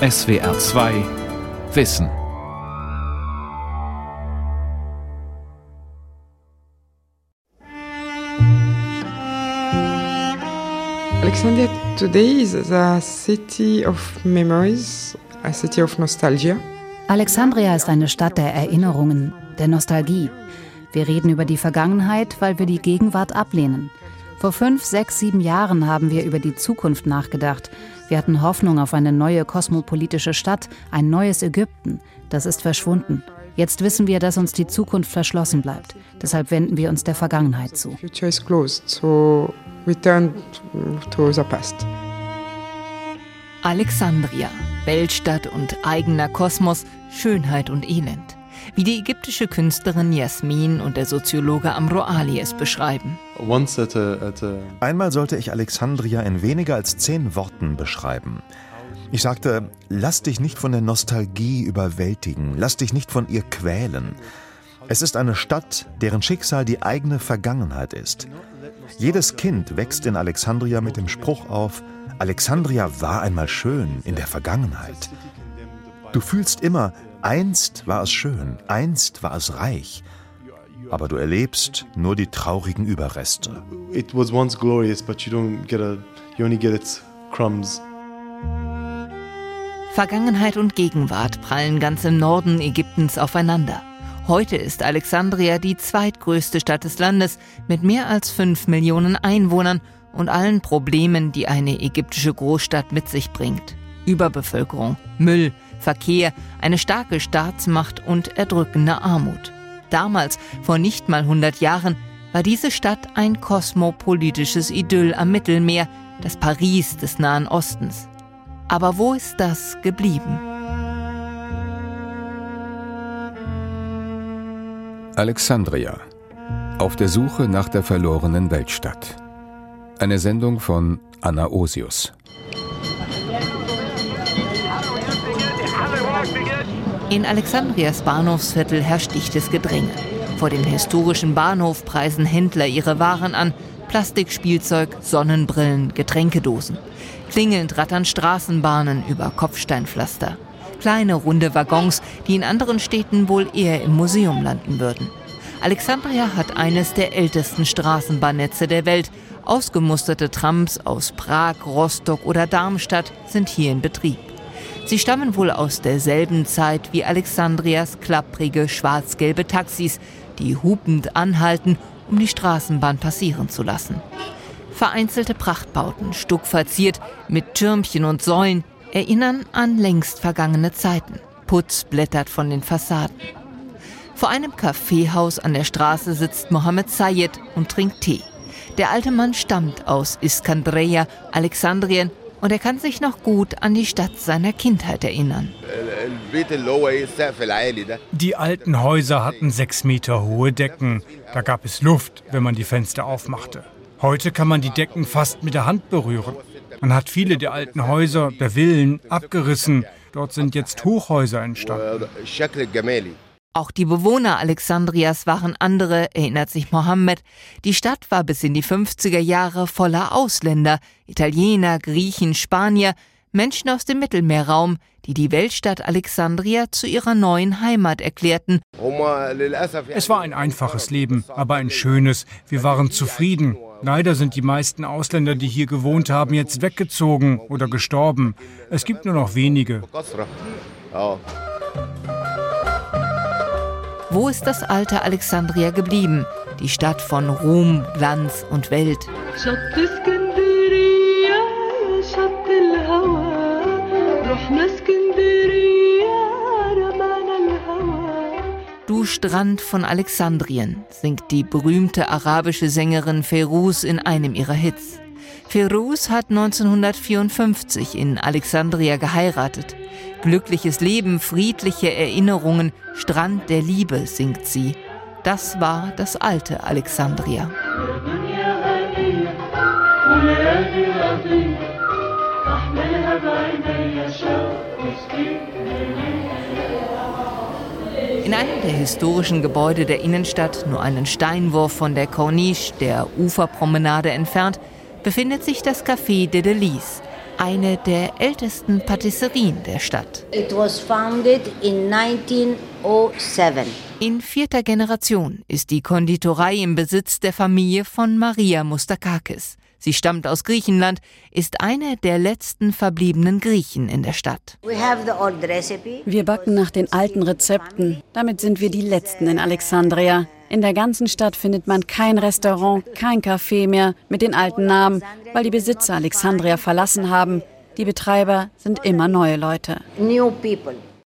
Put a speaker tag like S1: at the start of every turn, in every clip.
S1: SWR 2 Wissen.
S2: Alexandria today is a city of memories, a city of nostalgia.
S3: Alexandria ist eine Stadt der Erinnerungen, der Nostalgie. Wir reden über die Vergangenheit, weil wir die Gegenwart ablehnen. Vor fünf, sechs, sieben Jahren haben wir über die Zukunft nachgedacht. Wir hatten Hoffnung auf eine neue kosmopolitische Stadt, ein neues Ägypten. Das ist verschwunden. Jetzt wissen wir, dass uns die Zukunft verschlossen bleibt. Deshalb wenden wir uns der Vergangenheit zu.
S2: Future is closed, so we turn to the past.
S4: Alexandria, Weltstadt und eigener Kosmos, Schönheit und Elend. Wie die ägyptische Künstlerin Jasmin und der Soziologe Amro Ali es beschreiben.
S5: Einmal sollte ich Alexandria in weniger als zehn Worten beschreiben. Ich sagte, lass dich nicht von der Nostalgie überwältigen, lass dich nicht von ihr quälen. Es ist eine Stadt, deren Schicksal die eigene Vergangenheit ist. Jedes Kind wächst in Alexandria mit dem Spruch auf, Alexandria war einmal schön in der Vergangenheit. Du fühlst immer, einst war es schön, einst war es reich. Aber du erlebst nur die traurigen Überreste.
S6: It was once glorious, but you don't get a, you only get its crumbs.
S4: Vergangenheit und Gegenwart prallen ganz im Norden Ägyptens aufeinander. Heute ist Alexandria die zweitgrößte Stadt des Landes mit mehr als fünf Millionen Einwohnern und allen Problemen, die eine ägyptische Großstadt mit sich bringt. Überbevölkerung, Müll, Verkehr, eine starke Staatsmacht und erdrückende Armut. Damals, vor nicht mal 100 Jahren, war diese Stadt ein kosmopolitisches Idyll am Mittelmeer, das Paris des Nahen Ostens. Aber wo ist das geblieben?
S1: Alexandria. Auf der Suche nach der verlorenen Weltstadt. Eine Sendung von Anna Osius.
S4: In Alexandrias Bahnhofsviertel herrscht dichtes Gedränge. Vor dem historischen Bahnhof preisen Händler ihre Waren an. Plastikspielzeug, Sonnenbrillen, Getränkedosen. Klingelnd rattern Straßenbahnen über Kopfsteinpflaster. Kleine runde Waggons, die in anderen Städten wohl eher im Museum landen würden. Alexandria hat eines der ältesten Straßenbahnnetze der Welt. Ausgemusterte Trams aus Prag, Rostock oder Darmstadt sind hier in Betrieb. Sie stammen wohl aus derselben Zeit wie Alexandrias klapprige schwarz-gelbe Taxis, die hupend anhalten, um die Straßenbahn passieren zu lassen. Vereinzelte Prachtbauten, stuckverziert mit Türmchen und Säulen, erinnern an längst vergangene Zeiten. Putz blättert von den Fassaden. Vor einem Kaffeehaus an der Straße sitzt Mohammed Sayed und trinkt Tee. Der alte Mann stammt aus Iskandreia, Alexandrien und er kann sich noch gut an die Stadt seiner Kindheit erinnern.
S7: Die alten Häuser hatten sechs Meter hohe Decken. Da gab es Luft, wenn man die Fenster aufmachte. Heute kann man die Decken fast mit der Hand berühren. Man hat viele der alten Häuser, der Villen, abgerissen. Dort sind jetzt Hochhäuser entstanden.
S4: Auch die Bewohner Alexandrias waren andere, erinnert sich Mohammed. Die Stadt war bis in die 50er Jahre voller Ausländer, Italiener, Griechen, Spanier, Menschen aus dem Mittelmeerraum, die die Weltstadt Alexandria zu ihrer neuen Heimat erklärten.
S7: Es war ein einfaches Leben, aber ein schönes. Wir waren zufrieden. Leider sind die meisten Ausländer, die hier gewohnt haben, jetzt weggezogen oder gestorben. Es gibt nur noch wenige.
S4: Wo ist das alte Alexandria geblieben? Die Stadt von Ruhm, Glanz und Welt. Du Strand von Alexandrien, singt die berühmte arabische Sängerin Feruz in einem ihrer Hits. Feruz hat 1954 in Alexandria geheiratet. Glückliches Leben, friedliche Erinnerungen, Strand der Liebe, singt sie. Das war das alte Alexandria. In einem der historischen Gebäude der Innenstadt, nur einen Steinwurf von der Corniche, der Uferpromenade entfernt, befindet sich das Café de Delis. Eine der ältesten Patisserien der Stadt.
S8: It was founded in 1907.
S4: In vierter Generation ist die Konditorei im Besitz der Familie von Maria Mustakakis. Sie stammt aus Griechenland, ist eine der letzten verbliebenen Griechen in der Stadt.
S9: Wir backen nach den alten Rezepten. Damit sind wir die Letzten in Alexandria. In der ganzen Stadt findet man kein Restaurant, kein Café mehr mit den alten Namen, weil die Besitzer Alexandria verlassen haben. Die Betreiber sind immer neue Leute.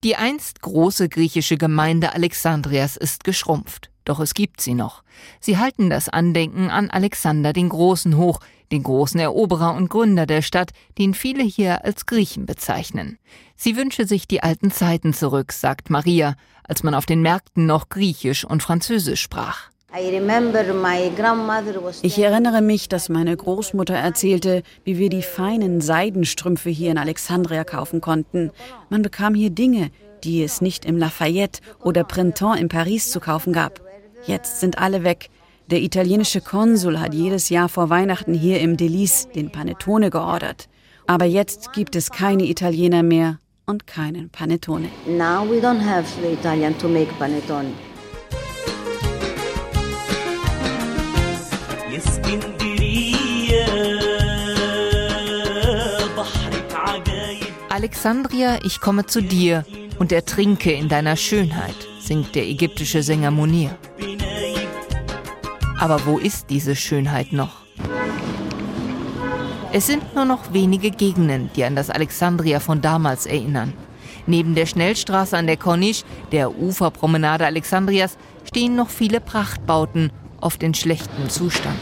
S4: Die einst große griechische Gemeinde Alexandrias ist geschrumpft. Doch es gibt sie noch. Sie halten das Andenken an Alexander den Großen hoch, den großen Eroberer und Gründer der Stadt, den viele hier als Griechen bezeichnen. Sie wünsche sich die alten Zeiten zurück, sagt Maria, als man auf den Märkten noch Griechisch und Französisch sprach.
S9: Ich erinnere mich, dass meine Großmutter erzählte, wie wir die feinen Seidenstrümpfe hier in Alexandria kaufen konnten. Man bekam hier Dinge, die es nicht im Lafayette oder Printemps in Paris zu kaufen gab. Jetzt sind alle weg. Der italienische Konsul hat jedes Jahr vor Weihnachten hier im Delice den Panettone geordert. Aber jetzt gibt es keine Italiener mehr und keinen Panettone.
S8: Now we don't have the Italian to make panettone.
S4: Alexandria, ich komme zu dir und ertrinke in deiner Schönheit, singt der ägyptische Sänger Munir. Aber wo ist diese Schönheit noch? Es sind nur noch wenige Gegenden, die an das Alexandria von damals erinnern. Neben der Schnellstraße an der Corniche, der Uferpromenade Alexandrias, stehen noch viele Prachtbauten, oft in schlechtem Zustand.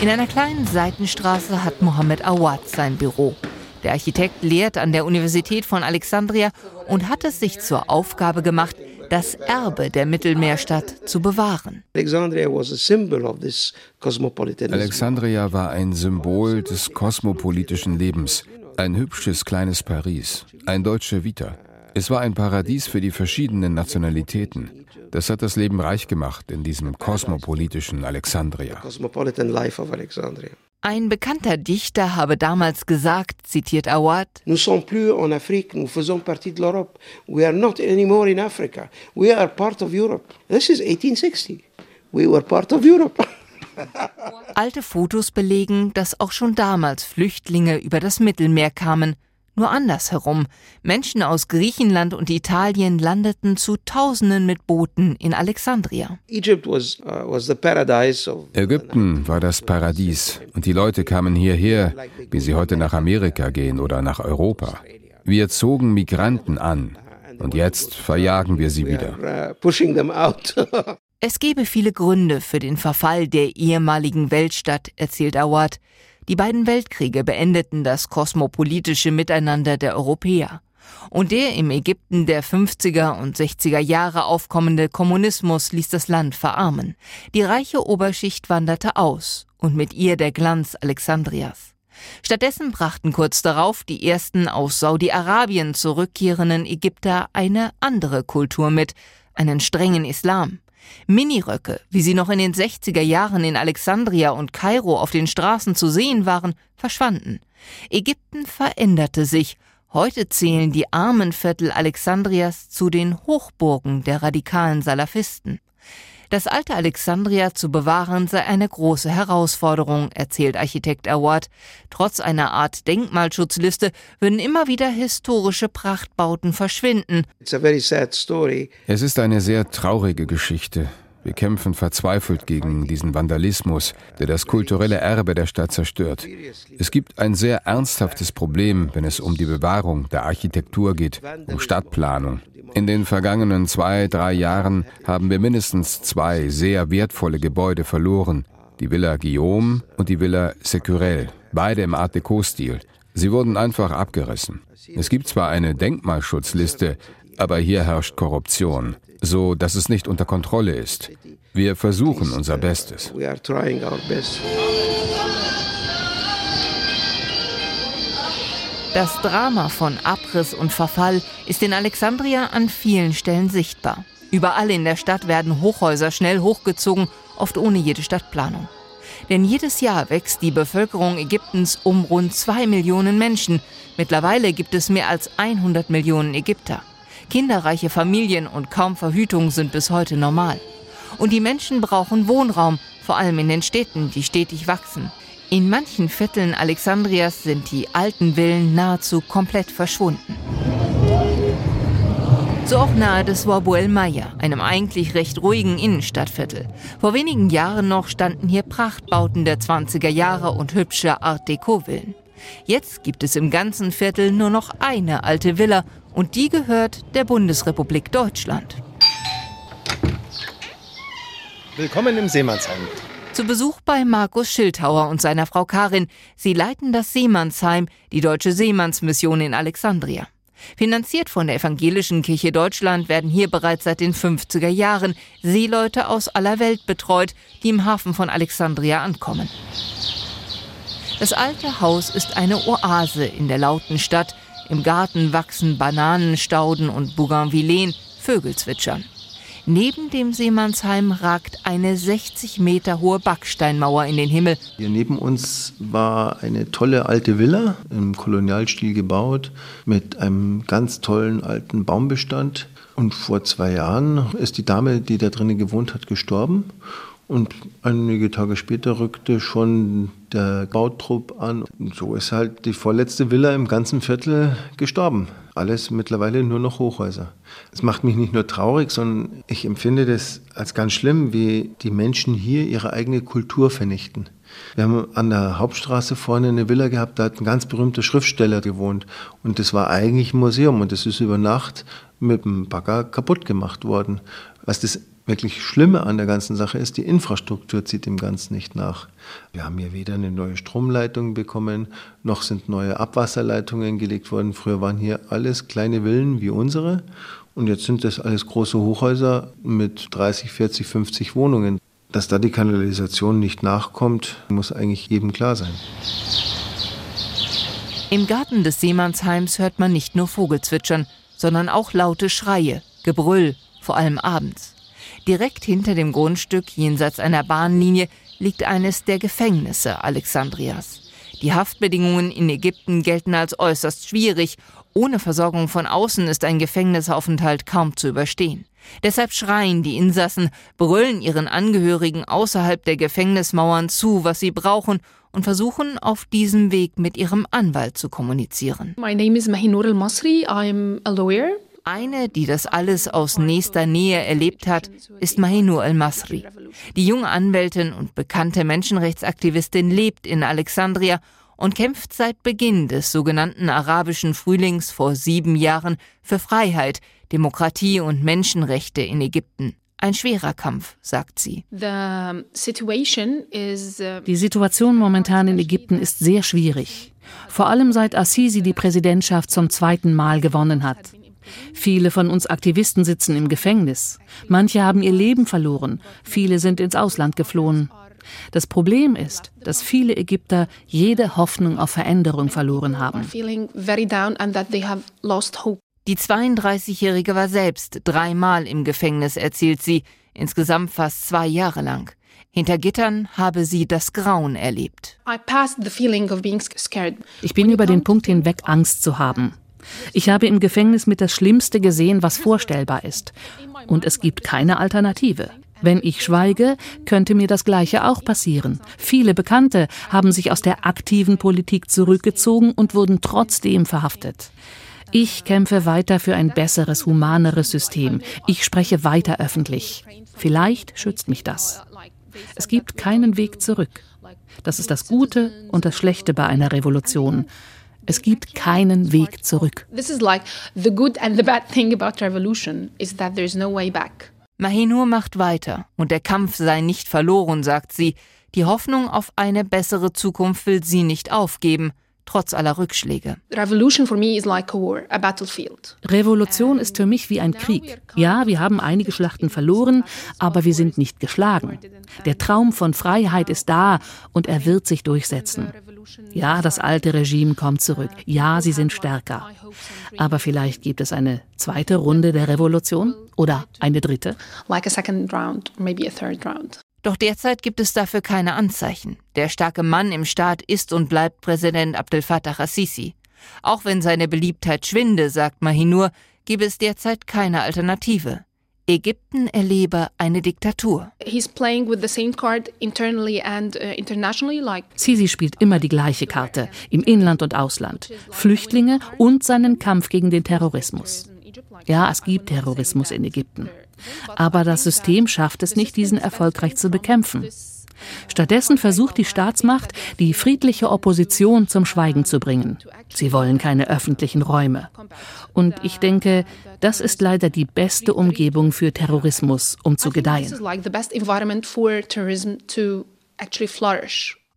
S4: In einer kleinen Seitenstraße hat Mohammed Awad sein Büro. Der Architekt lehrt an der Universität von Alexandria und hat es sich zur Aufgabe gemacht, das Erbe der Mittelmeerstadt zu bewahren.
S1: Alexandria war ein Symbol des kosmopolitischen Lebens, ein hübsches kleines Paris, ein deutscher Vita. Es war ein Paradies für die verschiedenen Nationalitäten. Das hat das Leben reich gemacht in diesem kosmopolitischen Alexandria.
S4: Ein bekannter Dichter habe damals gesagt, zitiert Awad,
S10: Nous sommes plus en Afrique, nous faisons partie de l'Europe. We are not anymore in Africa. We are part of Europe. This is 1860. We were part of Europe.
S4: Alte Fotos belegen, dass auch schon damals Flüchtlinge über das Mittelmeer kamen, nur andersherum. Menschen aus Griechenland und Italien landeten zu Tausenden mit Booten in Alexandria.
S1: Uh, Ägypten war das Paradies und die Leute kamen hierher, wie sie heute nach Amerika gehen oder nach Europa. Wir zogen Migranten an und jetzt verjagen wir sie wieder.
S4: Uh, es gebe viele Gründe für den Verfall der ehemaligen Weltstadt, erzählt Awad. Die beiden Weltkriege beendeten das kosmopolitische Miteinander der Europäer. Und der im Ägypten der 50er und 60er Jahre aufkommende Kommunismus ließ das Land verarmen. Die reiche Oberschicht wanderte aus und mit ihr der Glanz Alexandrias. Stattdessen brachten kurz darauf die ersten aus Saudi-Arabien zurückkehrenden Ägypter eine andere Kultur mit, einen strengen Islam. Miniröcke, wie sie noch in den 60er Jahren in Alexandria und Kairo auf den Straßen zu sehen waren, verschwanden. Ägypten veränderte sich. Heute zählen die armen Viertel Alexandrias zu den Hochburgen der radikalen Salafisten. Das alte Alexandria zu bewahren sei eine große Herausforderung, erzählt Architekt Awad. Trotz einer Art Denkmalschutzliste würden immer wieder historische Prachtbauten verschwinden.
S1: Es ist eine sehr traurige Geschichte. Wir kämpfen verzweifelt gegen diesen Vandalismus, der das kulturelle Erbe der Stadt zerstört. Es gibt ein sehr ernsthaftes Problem, wenn es um die Bewahrung der Architektur geht, um Stadtplanung. In den vergangenen zwei, drei Jahren haben wir mindestens zwei sehr wertvolle Gebäude verloren. Die Villa Guillaume und die Villa Securel, beide im Art Deco-Stil. Sie wurden einfach abgerissen. Es gibt zwar eine Denkmalschutzliste, aber hier herrscht Korruption so dass es nicht unter Kontrolle ist. Wir versuchen unser Bestes.
S4: Das Drama von Abriss und Verfall ist in Alexandria an vielen Stellen sichtbar. Überall in der Stadt werden Hochhäuser schnell hochgezogen, oft ohne jede Stadtplanung. Denn jedes Jahr wächst die Bevölkerung Ägyptens um rund zwei Millionen Menschen. Mittlerweile gibt es mehr als 100 Millionen Ägypter. Kinderreiche Familien und kaum Verhütung sind bis heute normal. Und die Menschen brauchen Wohnraum, vor allem in den Städten, die stetig wachsen. In manchen Vierteln Alexandrias sind die alten Villen nahezu komplett verschwunden. So auch nahe des Wabuel Maya, einem eigentlich recht ruhigen Innenstadtviertel. Vor wenigen Jahren noch standen hier Prachtbauten der 20er Jahre und hübsche Art Deco-Villen. Jetzt gibt es im ganzen Viertel nur noch eine alte Villa und die gehört der Bundesrepublik Deutschland.
S11: Willkommen im Seemannsheim.
S4: Zu Besuch bei Markus Schildhauer und seiner Frau Karin. Sie leiten das Seemannsheim, die Deutsche Seemannsmission in Alexandria. Finanziert von der Evangelischen Kirche Deutschland werden hier bereits seit den 50er Jahren Seeleute aus aller Welt betreut, die im Hafen von Alexandria ankommen. Das alte Haus ist eine Oase in der lauten Stadt. Im Garten wachsen Bananenstauden und Bougainvilleen, Vögel zwitschern. Neben dem Seemannsheim ragt eine 60 Meter hohe Backsteinmauer in den Himmel.
S11: Hier neben uns war eine tolle alte Villa im Kolonialstil gebaut mit einem ganz tollen alten Baumbestand. Und vor zwei Jahren ist die Dame, die da drinnen gewohnt hat, gestorben. Und einige Tage später rückte schon der Bautrupp an. Und so ist halt die vorletzte Villa im ganzen Viertel gestorben. Alles mittlerweile nur noch Hochhäuser. Es macht mich nicht nur traurig, sondern ich empfinde das als ganz schlimm, wie die Menschen hier ihre eigene Kultur vernichten. Wir haben an der Hauptstraße vorne eine Villa gehabt, da hat ein ganz berühmter Schriftsteller gewohnt. Und das war eigentlich ein Museum und das ist über Nacht mit dem Bagger kaputt gemacht worden. Was das wirklich Schlimme an der ganzen Sache ist, die Infrastruktur zieht dem Ganzen nicht nach. Wir haben hier weder eine neue Stromleitung bekommen, noch sind neue Abwasserleitungen gelegt worden. Früher waren hier alles kleine Villen wie unsere und jetzt sind das alles große Hochhäuser mit 30, 40, 50 Wohnungen. Dass da die Kanalisation nicht nachkommt, muss eigentlich jedem klar sein.
S4: Im Garten des Seemannsheims hört man nicht nur Vogelzwitschern, sondern auch laute Schreie, Gebrüll, vor allem abends. Direkt hinter dem Grundstück, jenseits einer Bahnlinie, liegt eines der Gefängnisse Alexandrias. Die Haftbedingungen in Ägypten gelten als äußerst schwierig. Ohne Versorgung von außen ist ein Gefängnisaufenthalt kaum zu überstehen. Deshalb schreien die Insassen, brüllen ihren Angehörigen außerhalb der Gefängnismauern zu, was sie brauchen und versuchen auf diesem Weg mit ihrem Anwalt zu kommunizieren.
S12: My name is Mahinur al-Masri. I'm a lawyer.
S4: Eine, die das alles aus nächster Nähe erlebt hat, ist Mahinur al-Masri. Die junge Anwältin und bekannte Menschenrechtsaktivistin lebt in Alexandria und kämpft seit Beginn des sogenannten arabischen Frühlings vor sieben Jahren für Freiheit, Demokratie und Menschenrechte in Ägypten. Ein schwerer Kampf, sagt sie.
S12: Uh,
S13: die Situation momentan in Ägypten ist sehr schwierig. Vor allem seit Assisi die Präsidentschaft zum zweiten Mal gewonnen hat. Viele von uns Aktivisten sitzen im Gefängnis. Manche haben ihr Leben verloren. Viele sind ins Ausland geflohen. Das Problem ist, dass viele Ägypter jede Hoffnung auf Veränderung verloren haben.
S4: Die 32-Jährige war selbst dreimal im Gefängnis, erzählt sie, insgesamt fast zwei Jahre lang. Hinter Gittern habe sie das Grauen erlebt.
S13: Ich bin über den Punkt hinweg, Angst zu haben. Ich habe im Gefängnis mit das Schlimmste gesehen, was vorstellbar ist. Und es gibt keine Alternative. Wenn ich schweige, könnte mir das Gleiche auch passieren. Viele Bekannte haben sich aus der aktiven Politik zurückgezogen und wurden trotzdem verhaftet. Ich kämpfe weiter für ein besseres, humaneres System. Ich spreche weiter öffentlich. Vielleicht schützt mich das. Es gibt keinen Weg zurück. Das ist das Gute und das Schlechte bei einer Revolution. Es gibt keinen Weg zurück.
S12: This is like the good and the bad thing about revolution is that there's no way back.
S4: Mahinur macht weiter und der Kampf sei nicht verloren, sagt sie. Die Hoffnung auf eine bessere Zukunft will sie nicht aufgeben, trotz aller Rückschläge.
S12: Revolution for me is like a war, a battlefield.
S13: Revolution ist für mich wie ein Krieg. Ja, wir haben einige Schlachten verloren, aber wir sind nicht geschlagen. Der Traum von Freiheit ist da und er wird sich durchsetzen. Ja, das alte Regime kommt zurück. Ja, sie sind stärker. Aber vielleicht gibt es eine zweite Runde der Revolution oder eine dritte.
S12: Like a second round, maybe a third round.
S4: Doch derzeit gibt es dafür keine Anzeichen. Der starke Mann im Staat ist und bleibt Präsident Abdel Fattah al-Sisi. Auch wenn seine Beliebtheit schwinde, sagt Mahinur, gebe es derzeit keine Alternative. Ägypten erlebe eine Diktatur.
S12: Uh,
S13: Sisi spielt immer die gleiche Karte, im Inland und Ausland. Flüchtlinge und seinen Kampf gegen den Terrorismus. Ja, es gibt Terrorismus in Ägypten. Aber das System schafft es nicht, diesen erfolgreich zu bekämpfen. Stattdessen versucht die Staatsmacht, die friedliche Opposition zum Schweigen zu bringen. Sie wollen keine öffentlichen Räume. Und ich denke, das ist leider die beste Umgebung für Terrorismus, um zu gedeihen.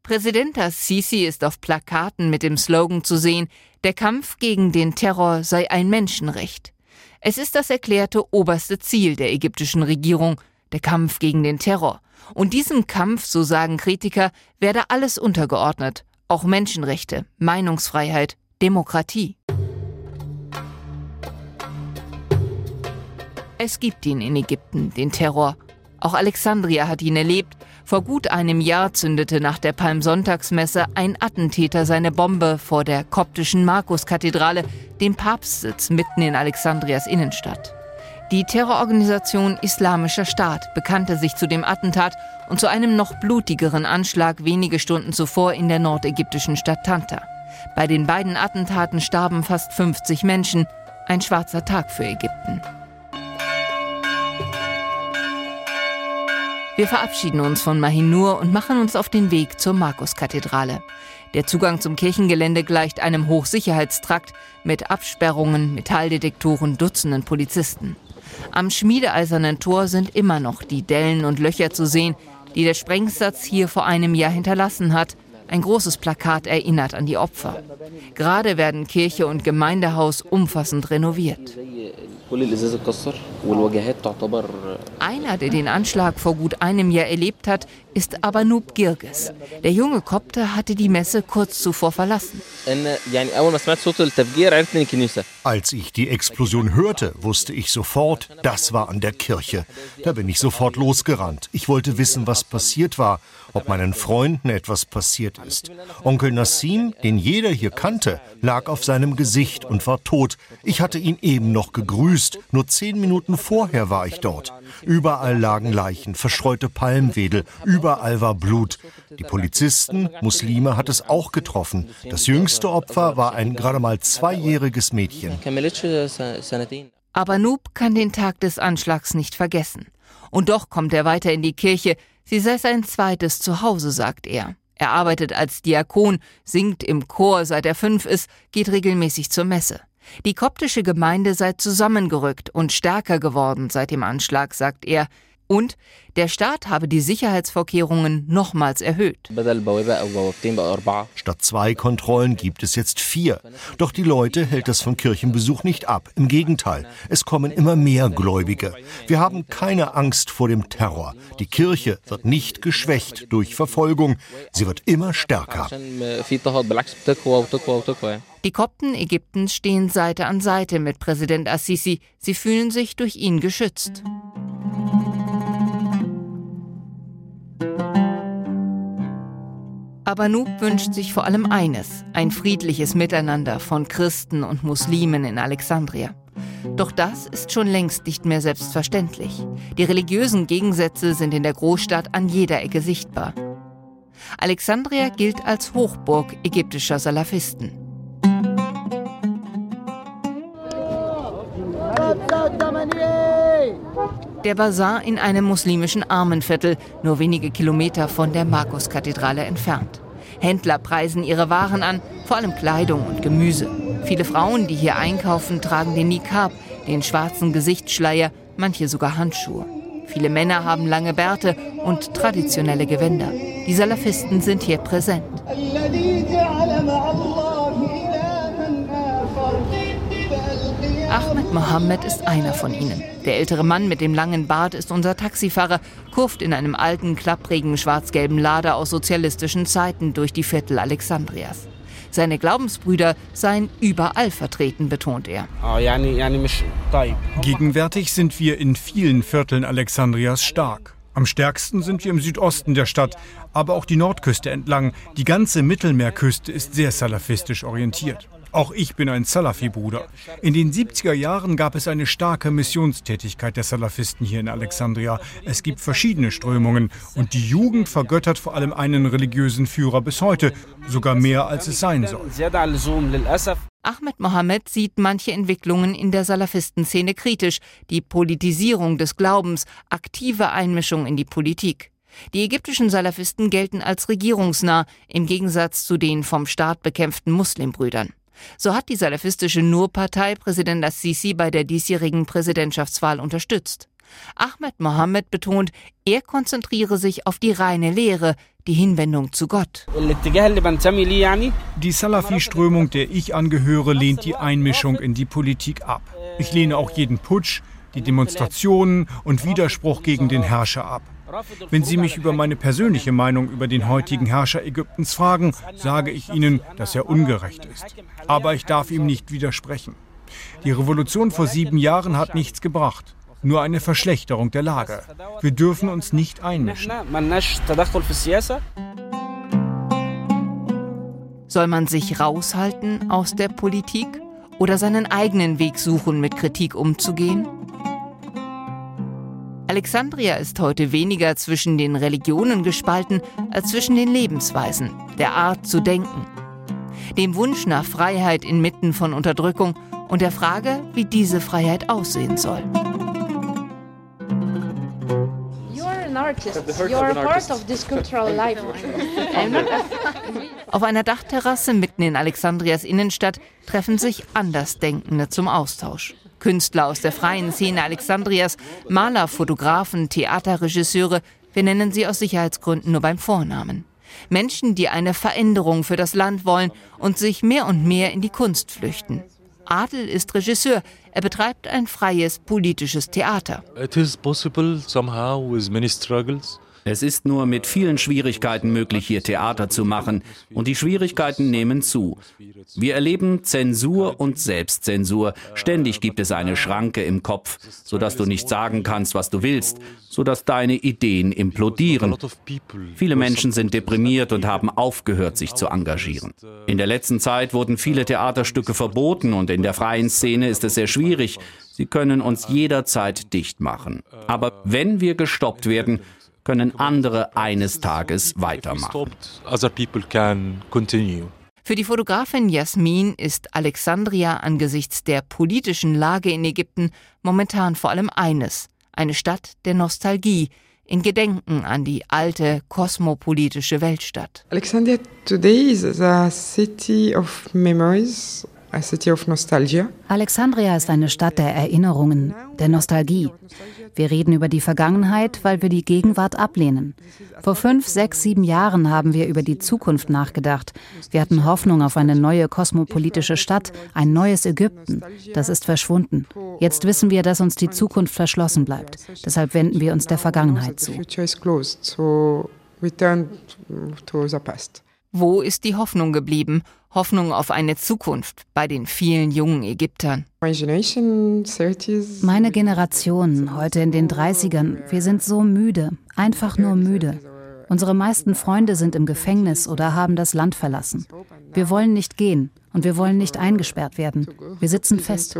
S4: Präsident Assisi ist auf Plakaten mit dem Slogan zu sehen, der Kampf gegen den Terror sei ein Menschenrecht. Es ist das erklärte oberste Ziel der ägyptischen Regierung, der Kampf gegen den Terror. Und diesem Kampf, so sagen Kritiker, werde alles untergeordnet, auch Menschenrechte, Meinungsfreiheit, Demokratie. Es gibt ihn in Ägypten, den Terror. Auch Alexandria hat ihn erlebt. Vor gut einem Jahr zündete nach der Palmsonntagsmesse ein Attentäter seine Bombe vor der koptischen Markuskathedrale, dem Papstsitz mitten in Alexandrias Innenstadt. Die Terrororganisation Islamischer Staat bekannte sich zu dem Attentat und zu einem noch blutigeren Anschlag wenige Stunden zuvor in der nordägyptischen Stadt Tanta. Bei den beiden Attentaten starben fast 50 Menschen. Ein schwarzer Tag für Ägypten. Wir verabschieden uns von Mahinur und machen uns auf den Weg zur Markuskathedrale. Der Zugang zum Kirchengelände gleicht einem Hochsicherheitstrakt mit Absperrungen, Metalldetektoren, Dutzenden Polizisten. Am schmiedeeisernen Tor sind immer noch die Dellen und Löcher zu sehen, die der Sprengsatz hier vor einem Jahr hinterlassen hat. Ein großes Plakat erinnert an die Opfer. Gerade werden Kirche und Gemeindehaus umfassend renoviert. Einer, der den Anschlag vor gut einem Jahr erlebt hat, ist Abanub Girges. Der junge Kopter hatte die Messe kurz zuvor verlassen.
S14: Als ich die Explosion hörte, wusste ich sofort, das war an der Kirche. Da bin ich sofort losgerannt. Ich wollte wissen, was passiert war, ob meinen Freunden etwas passiert ist. Onkel Nassim, den jeder hier kannte, lag auf seinem Gesicht und war tot. Ich hatte ihn eben noch gegrüßt. Nur zehn Minuten vorher war ich dort. Überall lagen Leichen, verschreute Palmwedel, überall war Blut. Die Polizisten, Muslime, hat es auch getroffen. Das jüngste Opfer war ein gerade mal zweijähriges Mädchen.
S4: Aber Noob kann den Tag des Anschlags nicht vergessen. Und doch kommt er weiter in die Kirche. Sie sei sein zweites Zuhause, sagt er. Er arbeitet als Diakon, singt im Chor, seit er fünf ist, geht regelmäßig zur Messe. Die koptische Gemeinde sei zusammengerückt und stärker geworden seit dem Anschlag, sagt er. Und der Staat habe die Sicherheitsvorkehrungen nochmals erhöht.
S14: Statt zwei Kontrollen gibt es jetzt vier. Doch die Leute hält das von Kirchenbesuch nicht ab. Im Gegenteil, es kommen immer mehr Gläubige. Wir haben keine Angst vor dem Terror. Die Kirche wird nicht geschwächt durch Verfolgung. Sie wird immer stärker.
S4: Die Kopten Ägyptens stehen Seite an Seite mit Präsident Assisi. Sie fühlen sich durch ihn geschützt. Aber Noob wünscht sich vor allem eines, ein friedliches Miteinander von Christen und Muslimen in Alexandria. Doch das ist schon längst nicht mehr selbstverständlich. Die religiösen Gegensätze sind in der Großstadt an jeder Ecke sichtbar. Alexandria gilt als Hochburg ägyptischer Salafisten. Der Bazar in einem muslimischen Armenviertel, nur wenige Kilometer von der Markuskathedrale entfernt. Händler preisen ihre Waren an, vor allem Kleidung und Gemüse. Viele Frauen, die hier einkaufen, tragen den Nikab, den schwarzen Gesichtsschleier, manche sogar Handschuhe. Viele Männer haben lange Bärte und traditionelle Gewänder. Die Salafisten sind hier präsent. Ahmed Mohammed ist einer von ihnen. Der ältere Mann mit dem langen Bart ist unser Taxifahrer, kurft in einem alten, klapprigen, schwarz-gelben Lader aus sozialistischen Zeiten durch die Viertel Alexandrias. Seine Glaubensbrüder seien überall vertreten, betont er.
S7: Gegenwärtig sind wir in vielen Vierteln Alexandrias stark. Am stärksten sind wir im Südosten der Stadt, aber auch die Nordküste entlang. Die ganze Mittelmeerküste ist sehr salafistisch orientiert. Auch ich bin ein Salafi-Bruder. In den 70er Jahren gab es eine starke Missionstätigkeit der Salafisten hier in Alexandria. Es gibt verschiedene Strömungen und die Jugend vergöttert vor allem einen religiösen Führer bis heute, sogar mehr als es sein soll.
S4: Ahmed Mohammed sieht manche Entwicklungen in der Salafistenszene kritisch, die Politisierung des Glaubens, aktive Einmischung in die Politik. Die ägyptischen Salafisten gelten als regierungsnah, im Gegensatz zu den vom Staat bekämpften Muslimbrüdern. So hat die salafistische Nur-Partei Präsident Assisi bei der diesjährigen Präsidentschaftswahl unterstützt. Ahmed Mohammed betont, er konzentriere sich auf die reine Lehre, die Hinwendung zu Gott.
S7: Die Salafi-Strömung, der ich angehöre, lehnt die Einmischung in die Politik ab. Ich lehne auch jeden Putsch, die Demonstrationen und Widerspruch gegen den Herrscher ab. Wenn Sie mich über meine persönliche Meinung über den heutigen Herrscher Ägyptens fragen, sage ich Ihnen, dass er ungerecht ist. Aber ich darf ihm nicht widersprechen. Die Revolution vor sieben Jahren hat nichts gebracht. Nur eine Verschlechterung der Lage. Wir dürfen uns nicht einmischen.
S4: Soll man sich raushalten aus der Politik oder seinen eigenen Weg suchen, mit Kritik umzugehen? Alexandria ist heute weniger zwischen den Religionen gespalten als zwischen den Lebensweisen, der Art zu denken, dem Wunsch nach Freiheit inmitten von Unterdrückung und der Frage, wie diese Freiheit aussehen soll. Auf einer Dachterrasse mitten in Alexandrias Innenstadt treffen sich Andersdenkende zum Austausch. Künstler aus der freien Szene Alexandrias, Maler, Fotografen, Theaterregisseure, wir nennen sie aus Sicherheitsgründen nur beim Vornamen. Menschen, die eine Veränderung für das Land wollen und sich mehr und mehr in die Kunst flüchten. Adel ist Regisseur. Er betreibt ein freies politisches Theater.
S15: It is possible somehow with many struggles.
S16: Es ist nur mit vielen Schwierigkeiten möglich, hier Theater zu machen, und die Schwierigkeiten nehmen zu. Wir erleben Zensur und Selbstzensur. Ständig gibt es eine Schranke im Kopf, sodass du nicht sagen kannst, was du willst, sodass deine Ideen implodieren. Viele Menschen sind deprimiert und haben aufgehört, sich zu engagieren. In der letzten Zeit wurden viele Theaterstücke verboten und in der freien Szene ist es sehr schwierig. Sie können uns jederzeit dicht machen. Aber wenn wir gestoppt werden, können andere eines Tages weitermachen.
S4: Für die Fotografin Jasmin ist Alexandria angesichts der politischen Lage in Ägypten momentan vor allem eines, eine Stadt der Nostalgie, in Gedenken an die alte kosmopolitische Weltstadt.
S2: Alexandria today is a city of memories,
S3: Alexandria ist eine Stadt der Erinnerungen, der Nostalgie. Wir reden über die Vergangenheit, weil wir die Gegenwart ablehnen. Vor fünf, sechs, sieben Jahren haben wir über die Zukunft nachgedacht. Wir hatten Hoffnung auf eine neue kosmopolitische Stadt, ein neues Ägypten. Das ist verschwunden. Jetzt wissen wir, dass uns die Zukunft verschlossen bleibt. Deshalb wenden wir uns der Vergangenheit zu.
S4: Wo ist die Hoffnung geblieben? Hoffnung auf eine Zukunft bei den vielen jungen Ägyptern.
S3: Meine Generation, heute in den 30ern, wir sind so müde, einfach nur müde. Unsere meisten Freunde sind im Gefängnis oder haben das Land verlassen. Wir wollen nicht gehen und wir wollen nicht eingesperrt werden. Wir sitzen fest.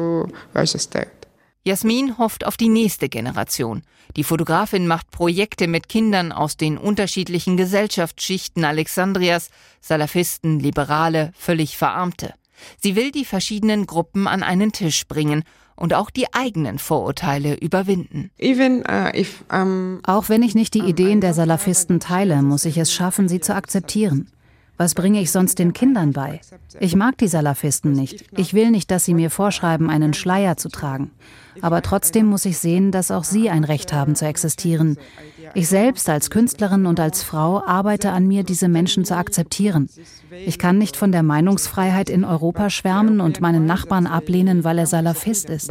S4: Jasmin hofft auf die nächste Generation. Die Fotografin macht Projekte mit Kindern aus den unterschiedlichen Gesellschaftsschichten Alexandrias, Salafisten, Liberale, völlig Verarmte. Sie will die verschiedenen Gruppen an einen Tisch bringen und auch die eigenen Vorurteile überwinden.
S3: Uh, auch wenn ich nicht die Ideen der Salafisten teile, muss ich es schaffen, sie zu akzeptieren. Was bringe ich sonst den Kindern bei? Ich mag die Salafisten nicht. Ich will nicht, dass sie mir vorschreiben, einen Schleier zu tragen. Aber trotzdem muss ich sehen, dass auch sie ein Recht haben zu existieren. Ich selbst als Künstlerin und als Frau arbeite an mir, diese Menschen zu akzeptieren. Ich kann nicht von der Meinungsfreiheit in Europa schwärmen und meinen Nachbarn ablehnen, weil er Salafist ist.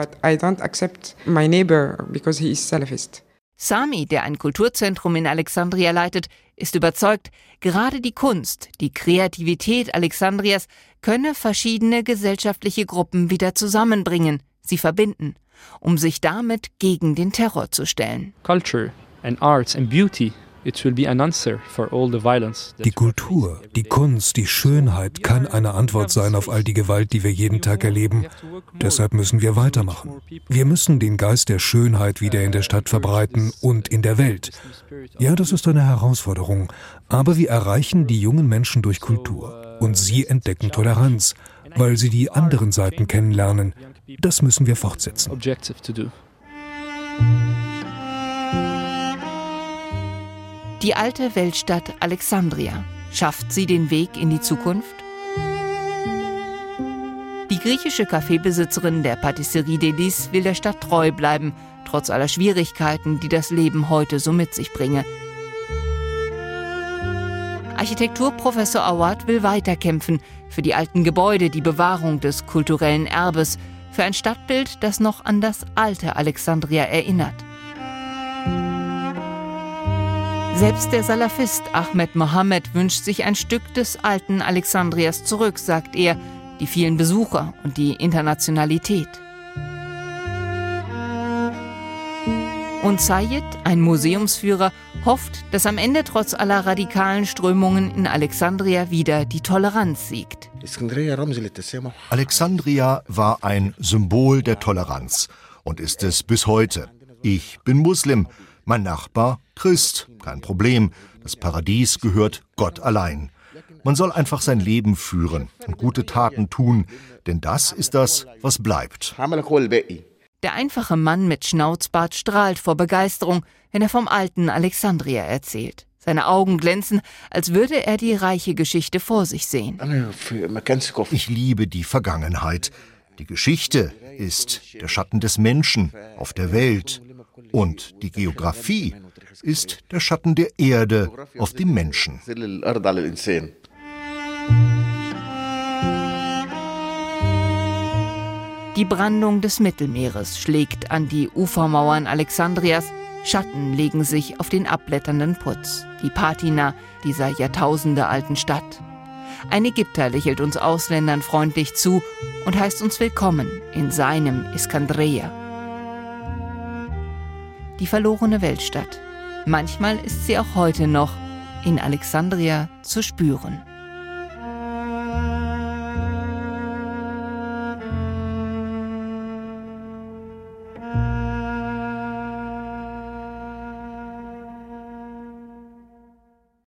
S4: Sami, der ein Kulturzentrum in Alexandria leitet, ist überzeugt, gerade die Kunst, die Kreativität Alexandrias könne verschiedene gesellschaftliche Gruppen wieder zusammenbringen, sie verbinden, um sich damit gegen den Terror zu stellen.
S17: Culture and arts and beauty
S18: die Kultur, die Kunst, die Schönheit kann eine Antwort sein auf all die Gewalt, die wir jeden Tag erleben. Deshalb müssen wir weitermachen. Wir müssen den Geist der Schönheit wieder in der Stadt verbreiten und in der Welt. Ja, das ist eine Herausforderung, aber wir erreichen die jungen Menschen durch Kultur und sie entdecken Toleranz, weil sie die anderen Seiten kennenlernen. Das müssen wir fortsetzen.
S4: Die alte Weltstadt Alexandria. Schafft sie den Weg in die Zukunft? Die griechische Kaffeebesitzerin der Patisserie Delis will der Stadt treu bleiben, trotz aller Schwierigkeiten, die das Leben heute so mit sich bringe. Architekturprofessor Awad will weiterkämpfen für die alten Gebäude, die Bewahrung des kulturellen Erbes, für ein Stadtbild, das noch an das alte Alexandria erinnert. Selbst der Salafist Ahmed Mohammed wünscht sich ein Stück des alten Alexandrias zurück, sagt er, die vielen Besucher und die Internationalität. Und Sayed, ein Museumsführer, hofft, dass am Ende trotz aller radikalen Strömungen in Alexandria wieder die Toleranz siegt.
S14: Alexandria war ein Symbol der Toleranz und ist es bis heute. Ich bin Muslim, mein Nachbar Christ, kein Problem. Das Paradies gehört Gott allein. Man soll einfach sein Leben führen und gute Taten tun, denn das ist das, was bleibt.
S4: Der einfache Mann mit Schnauzbart strahlt vor Begeisterung, wenn er vom alten Alexandria erzählt. Seine Augen glänzen, als würde er die reiche Geschichte vor sich sehen.
S14: Ich liebe die Vergangenheit. Die Geschichte ist der Schatten des Menschen auf der Welt. Und die Geografie ist der Schatten der Erde auf die Menschen.
S4: Die Brandung des Mittelmeeres schlägt an die Ufermauern Alexandrias, Schatten legen sich auf den abblätternden Putz, die Patina dieser jahrtausendealten Stadt. Ein Ägypter lächelt uns Ausländern freundlich zu und heißt uns willkommen in seinem Iskandria die verlorene Weltstadt. Manchmal ist sie auch heute noch in Alexandria zu spüren.